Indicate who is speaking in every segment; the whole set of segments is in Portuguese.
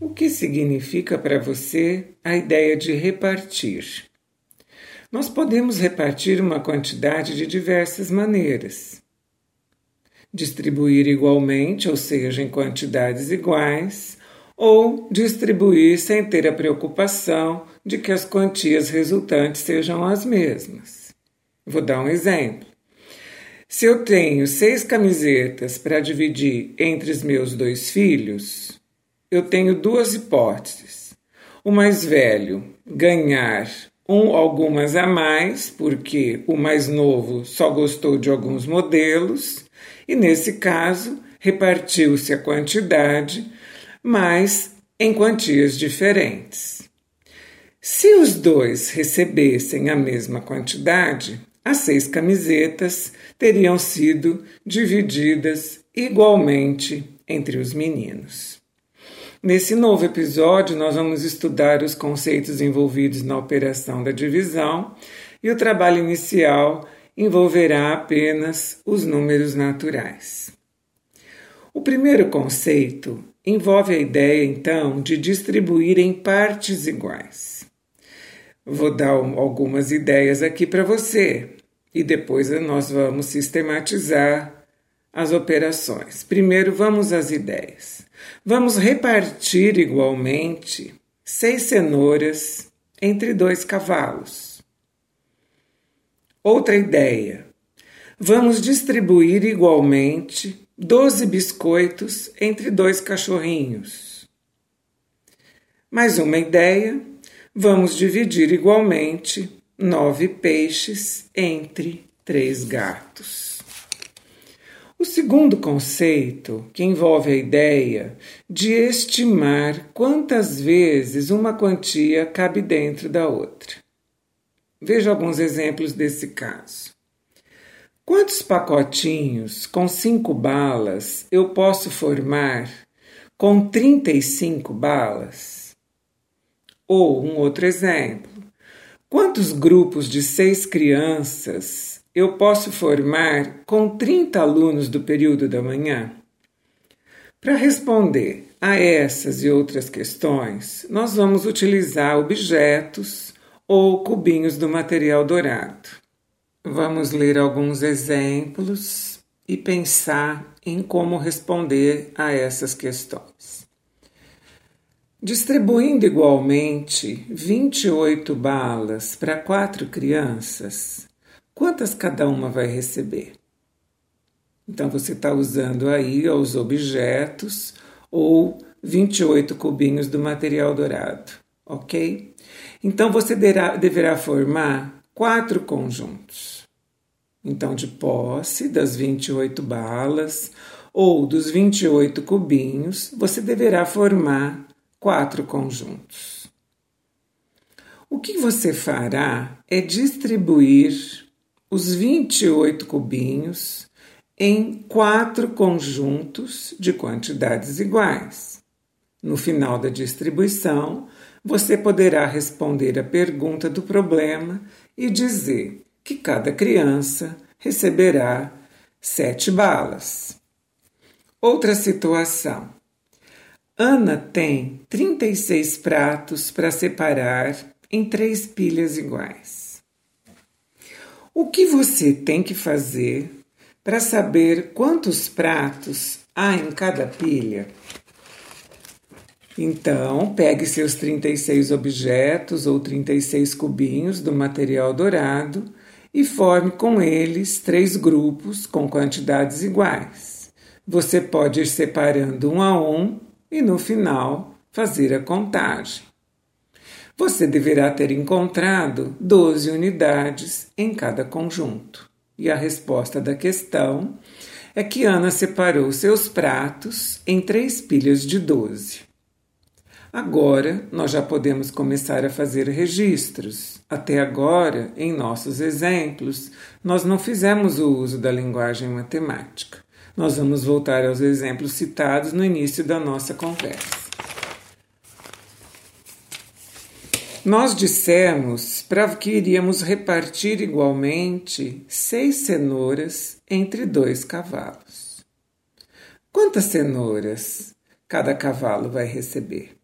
Speaker 1: O que significa para você a ideia de repartir? Nós podemos repartir uma quantidade de diversas maneiras. Distribuir igualmente, ou seja, em quantidades iguais, ou distribuir sem ter a preocupação de que as quantias resultantes sejam as mesmas. Vou dar um exemplo. Se eu tenho seis camisetas para dividir entre os meus dois filhos, eu tenho duas hipóteses. O mais velho ganhar um algumas a mais, porque o mais novo só gostou de alguns modelos, e nesse caso repartiu-se a quantidade, mas em quantias diferentes. Se os dois recebessem a mesma quantidade, as seis camisetas teriam sido divididas igualmente entre os meninos. Nesse novo episódio, nós vamos estudar os conceitos envolvidos na operação da divisão e o trabalho inicial envolverá apenas os números naturais. O primeiro conceito envolve a ideia, então, de distribuir em partes iguais. Vou dar algumas ideias aqui para você e depois nós vamos sistematizar as operações. Primeiro, vamos às ideias. Vamos repartir igualmente seis cenouras entre dois cavalos. Outra ideia. Vamos distribuir igualmente doze biscoitos entre dois cachorrinhos. Mais uma ideia. Vamos dividir igualmente nove peixes entre três gatos. O segundo conceito, que envolve a ideia de estimar quantas vezes uma quantia cabe dentro da outra. Veja alguns exemplos desse caso. Quantos pacotinhos com cinco balas eu posso formar com 35 balas? Ou um outro exemplo. Quantos grupos de seis crianças eu posso formar com 30 alunos do período da manhã? Para responder a essas e outras questões, nós vamos utilizar objetos ou cubinhos do material dourado. Vamos ler alguns exemplos e pensar em como responder a essas questões. Distribuindo igualmente 28 balas para quatro crianças, Quantas cada uma vai receber? Então você está usando aí os objetos ou 28 cubinhos do material dourado, ok? Então você deverá, deverá formar quatro conjuntos. Então, de posse das 28 balas ou dos 28 cubinhos, você deverá formar quatro conjuntos. O que você fará é distribuir os 28 cubinhos em quatro conjuntos de quantidades iguais. No final da distribuição, você poderá responder a pergunta do problema e dizer que cada criança receberá sete balas. Outra situação. Ana tem 36 pratos para separar em três pilhas iguais. O que você tem que fazer para saber quantos pratos há em cada pilha? Então, pegue seus 36 objetos ou 36 cubinhos do material dourado e forme com eles três grupos com quantidades iguais. Você pode ir separando um a um e no final fazer a contagem você deverá ter encontrado 12 unidades em cada conjunto. E a resposta da questão é que Ana separou seus pratos em três pilhas de 12. Agora nós já podemos começar a fazer registros. Até agora, em nossos exemplos, nós não fizemos o uso da linguagem matemática. Nós vamos voltar aos exemplos citados no início da nossa conversa. Nós dissemos para que iríamos repartir igualmente seis cenouras entre dois cavalos. Quantas cenouras cada cavalo vai receber?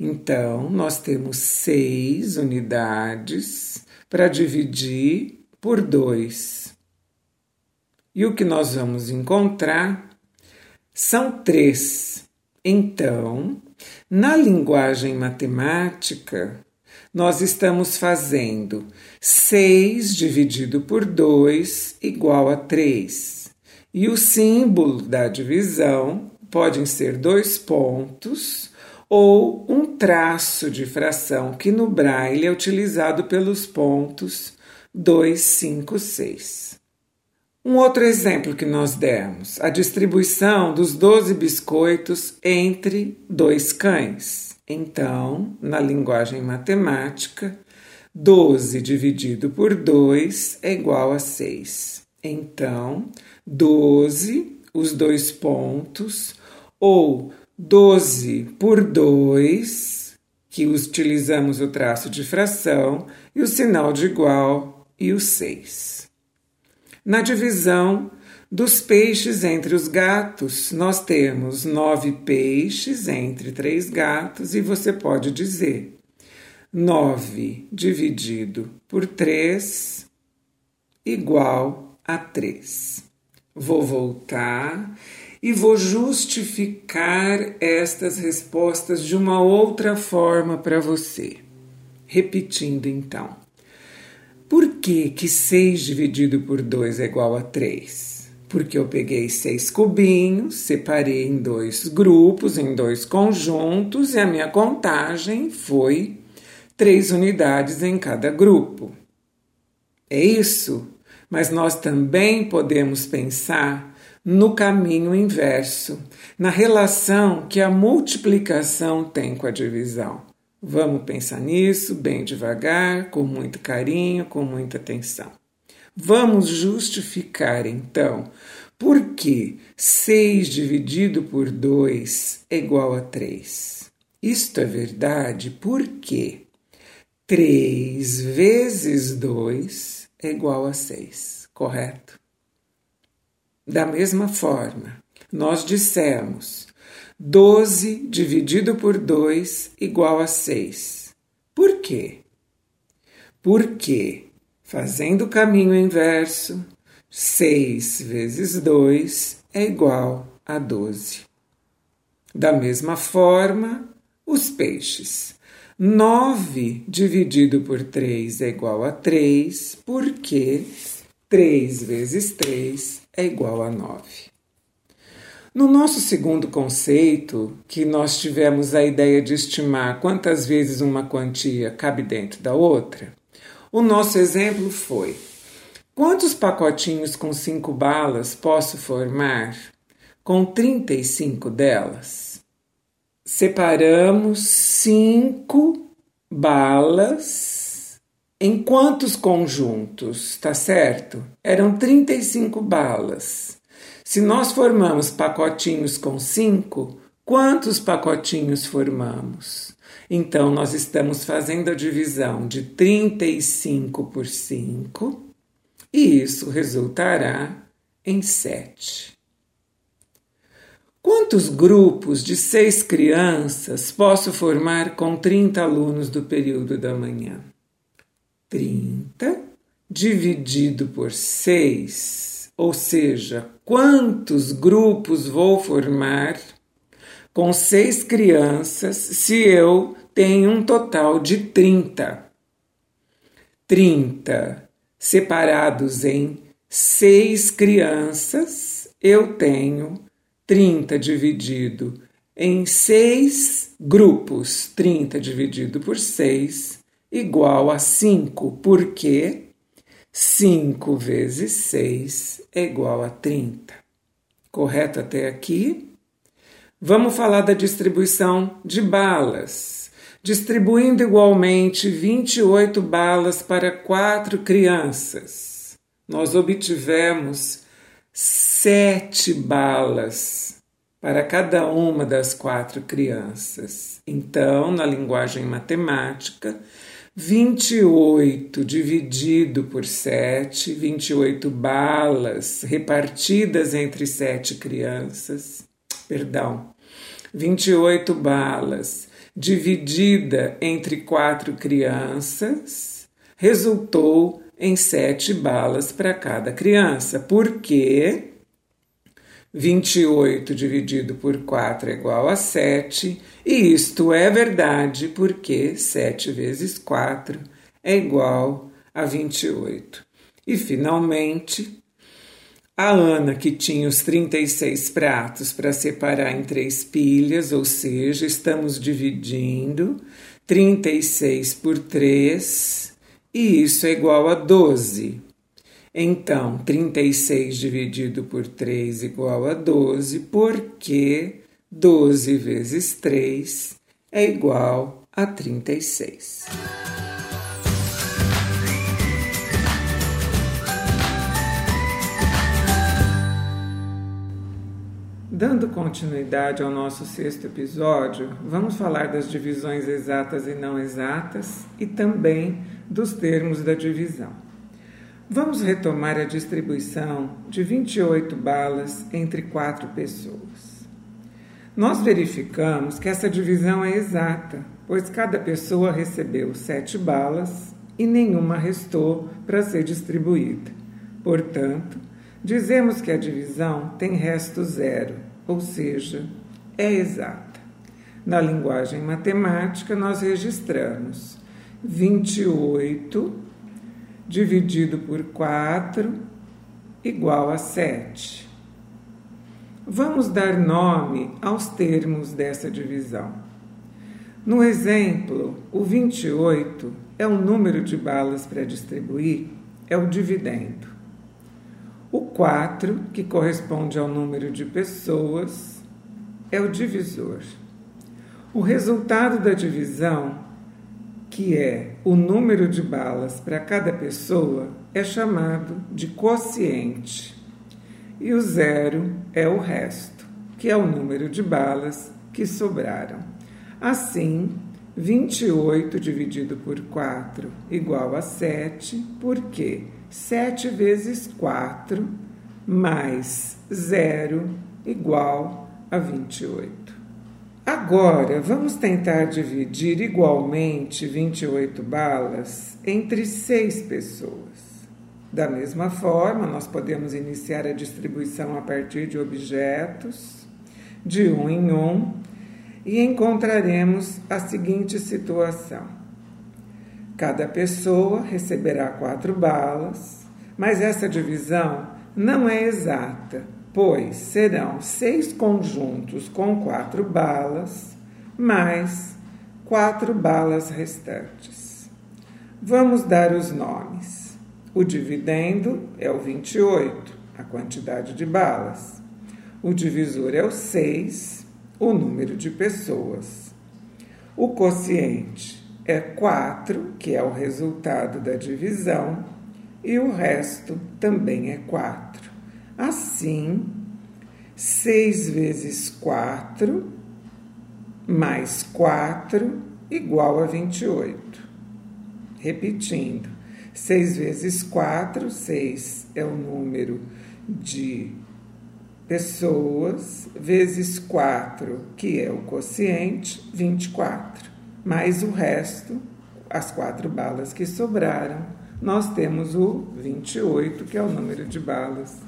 Speaker 1: Então, nós temos seis unidades para dividir por dois. E o que nós vamos encontrar são três. Então, na linguagem matemática, nós estamos fazendo 6 dividido por 2 igual a 3. E o símbolo da divisão podem ser dois pontos ou um traço de fração que no braille é utilizado pelos pontos 2, 5, 6. Um outro exemplo que nós demos, a distribuição dos 12 biscoitos entre dois cães. Então, na linguagem matemática, 12 dividido por 2 é igual a 6. Então, 12, os dois pontos, ou 12 por 2, que utilizamos o traço de fração, e o sinal de igual e o 6. Na divisão dos peixes entre os gatos, nós temos nove peixes entre três gatos, e você pode dizer 9 dividido por 3 igual a 3. Vou voltar e vou justificar estas respostas de uma outra forma para você. Repetindo então. Por que, que 6 dividido por 2 é igual a 3? Porque eu peguei seis cubinhos, separei em dois grupos, em dois conjuntos, e a minha contagem foi três unidades em cada grupo. É isso, mas nós também podemos pensar no caminho inverso, na relação que a multiplicação tem com a divisão. Vamos pensar nisso bem devagar, com muito carinho, com muita atenção. Vamos justificar então por que 6 dividido por 2 é igual a 3. Isto é verdade porque 3 vezes 2 é igual a 6, correto? Da mesma forma, nós dissemos 12 dividido por 2 igual a 6. Por quê? Porque, fazendo o caminho inverso, 6 vezes 2 é igual a 12. Da mesma forma, os peixes. 9 dividido por 3 é igual a 3, porque 3 vezes 3 é igual a 9. No nosso segundo conceito, que nós tivemos a ideia de estimar quantas vezes uma quantia cabe dentro da outra, o nosso exemplo foi: quantos pacotinhos com 5 balas posso formar com 35 delas? Separamos 5 balas em quantos conjuntos, tá certo? Eram 35 balas. Se nós formamos pacotinhos com 5, quantos pacotinhos formamos? Então, nós estamos fazendo a divisão de 35 por 5 e isso resultará em 7. Quantos grupos de seis crianças posso formar com 30 alunos do período da manhã? 30 dividido por 6, ou seja, quantos grupos vou formar com seis crianças se eu tenho um total de 30? 30 separados em seis crianças, eu tenho 30 dividido em seis grupos, 30 dividido por 6 igual a 5, porque 5 vezes 6 é igual a 30. Correto até aqui? Vamos falar da distribuição de balas. Distribuindo igualmente 28 balas para quatro crianças, nós obtivemos sete balas para cada uma das quatro crianças. Então, na linguagem matemática, 28 dividido por 7, 28 balas repartidas entre sete crianças. Perdão. 28 balas dividida entre quatro crianças, resultou em sete balas para cada criança, porque 28 dividido por 4 é igual a 7, e isto é verdade porque 7 vezes 4 é igual a 28. E finalmente, a Ana, que tinha os 36 pratos para separar em três pilhas, ou seja, estamos dividindo 36 por 3, e isso é igual a 12. Então, 36 dividido por 3 igual a 12, porque 12 vezes 3 é igual a 36. Dando continuidade ao nosso sexto episódio, vamos falar das divisões exatas e não exatas e também dos termos da divisão. Vamos retomar a distribuição de 28 balas entre quatro pessoas. Nós verificamos que essa divisão é exata, pois cada pessoa recebeu sete balas e nenhuma restou para ser distribuída. Portanto, dizemos que a divisão tem resto zero ou seja, é exata. Na linguagem matemática, nós registramos 28 dividido por 4 igual a 7. Vamos dar nome aos termos dessa divisão. No exemplo, o 28 é o número de balas para distribuir, é o dividendo. O 4, que corresponde ao número de pessoas, é o divisor. O resultado da divisão, que é o número de balas para cada pessoa, é chamado de quociente. E o zero é o resto, que é o número de balas que sobraram. Assim, 28 dividido por 4 igual a 7, porque 7 vezes 4 mais 0 igual a 28. Agora, vamos tentar dividir igualmente 28 balas entre 6 pessoas. Da mesma forma, nós podemos iniciar a distribuição a partir de objetos, de um em um, e encontraremos a seguinte situação. Cada pessoa receberá quatro balas, mas essa divisão não é exata, pois serão seis conjuntos com quatro balas, mais quatro balas restantes. Vamos dar os nomes. O dividendo é o 28, a quantidade de balas. O divisor é o 6, o número de pessoas. O quociente é 4, que é o resultado da divisão, e o resto também é 4. Assim, 6 vezes 4 mais 4 igual a 28. Repetindo, 6 vezes 4, 6 é o número de pessoas, vezes 4, que é o quociente, 24 mais o resto, as quatro balas que sobraram, nós temos o 28, que é o número de balas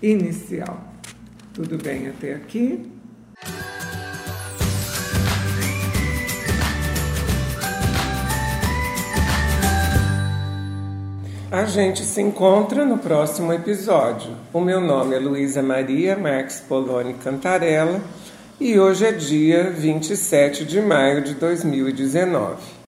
Speaker 1: inicial. Tudo bem até aqui? A gente se encontra no próximo episódio. O meu nome é Luísa Maria Marques Poloni Cantarella e hoje é dia 27 de maio de 2019.